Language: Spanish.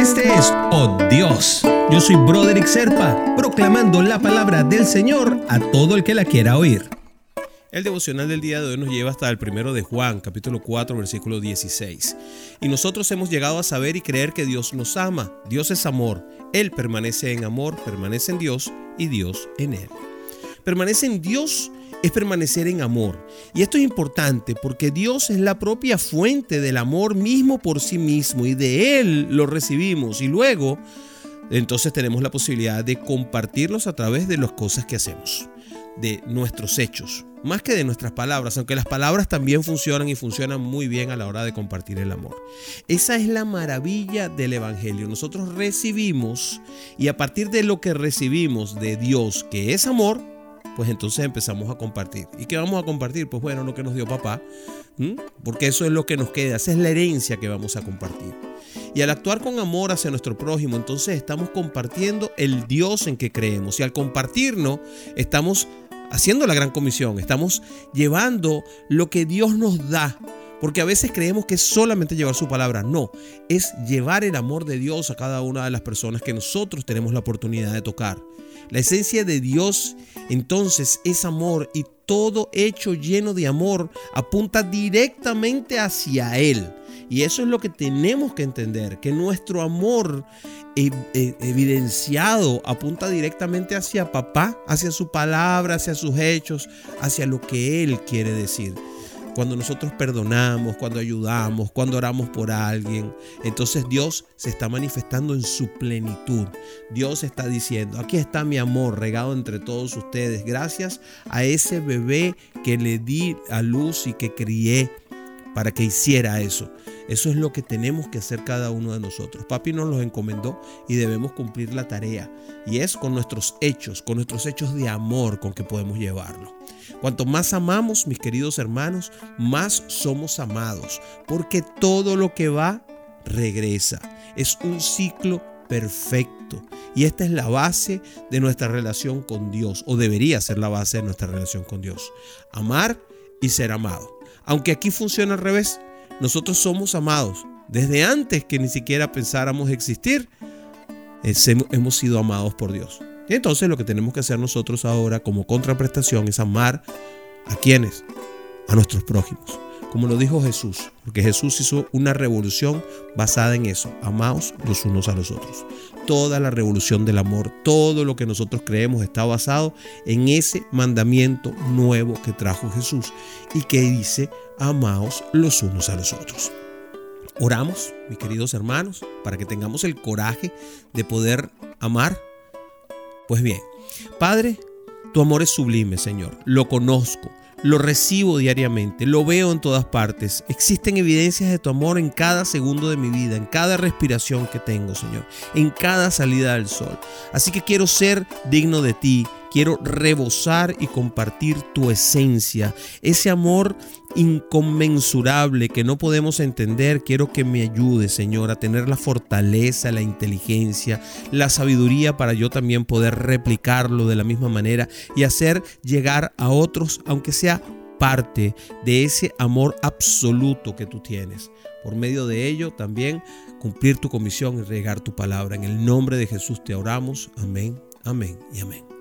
Este es Oh Dios. Yo soy Broderick Serpa, proclamando la palabra del Señor a todo el que la quiera oír. El devocional del día de hoy nos lleva hasta el primero de Juan, capítulo 4, versículo 16. Y nosotros hemos llegado a saber y creer que Dios nos ama. Dios es amor. Él permanece en amor, permanece en Dios y Dios en Él. Permanece en Dios es permanecer en amor. Y esto es importante porque Dios es la propia fuente del amor mismo por sí mismo y de Él lo recibimos y luego entonces tenemos la posibilidad de compartirlos a través de las cosas que hacemos, de nuestros hechos, más que de nuestras palabras, aunque las palabras también funcionan y funcionan muy bien a la hora de compartir el amor. Esa es la maravilla del Evangelio. Nosotros recibimos y a partir de lo que recibimos de Dios, que es amor, pues entonces empezamos a compartir. ¿Y qué vamos a compartir? Pues bueno, lo que nos dio papá, porque eso es lo que nos queda, esa es la herencia que vamos a compartir. Y al actuar con amor hacia nuestro prójimo, entonces estamos compartiendo el Dios en que creemos. Y al compartirnos, estamos haciendo la gran comisión, estamos llevando lo que Dios nos da. Porque a veces creemos que es solamente llevar su palabra. No, es llevar el amor de Dios a cada una de las personas que nosotros tenemos la oportunidad de tocar. La esencia de Dios entonces es amor y todo hecho lleno de amor apunta directamente hacia Él. Y eso es lo que tenemos que entender, que nuestro amor e, e, evidenciado apunta directamente hacia papá, hacia su palabra, hacia sus hechos, hacia lo que Él quiere decir cuando nosotros perdonamos, cuando ayudamos, cuando oramos por alguien, entonces Dios se está manifestando en su plenitud. Dios está diciendo, aquí está mi amor regado entre todos ustedes, gracias a ese bebé que le di a luz y que crié para que hiciera eso. Eso es lo que tenemos que hacer cada uno de nosotros. Papi nos los encomendó y debemos cumplir la tarea. Y es con nuestros hechos, con nuestros hechos de amor con que podemos llevarlo. Cuanto más amamos, mis queridos hermanos, más somos amados, porque todo lo que va, regresa. Es un ciclo perfecto. Y esta es la base de nuestra relación con Dios, o debería ser la base de nuestra relación con Dios. Amar y ser amado. Aunque aquí funciona al revés, nosotros somos amados. Desde antes que ni siquiera pensáramos existir, hemos sido amados por Dios. Entonces lo que tenemos que hacer nosotros ahora como contraprestación es amar a quienes, a nuestros prójimos. Como lo dijo Jesús, porque Jesús hizo una revolución basada en eso, amaos los unos a los otros. Toda la revolución del amor, todo lo que nosotros creemos está basado en ese mandamiento nuevo que trajo Jesús y que dice, amaos los unos a los otros. Oramos, mis queridos hermanos, para que tengamos el coraje de poder amar. Pues bien, Padre, tu amor es sublime, Señor. Lo conozco, lo recibo diariamente, lo veo en todas partes. Existen evidencias de tu amor en cada segundo de mi vida, en cada respiración que tengo, Señor, en cada salida del sol. Así que quiero ser digno de ti, quiero rebosar y compartir tu esencia, ese amor inconmensurable que no podemos entender. Quiero que me ayude, Señor, a tener la fortaleza, la inteligencia, la sabiduría para yo también poder replicarlo de la misma manera y hacer llegar a otros, aunque sea parte de ese amor absoluto que tú tienes. Por medio de ello también cumplir tu comisión y regar tu palabra. En el nombre de Jesús te oramos. Amén, amén y amén.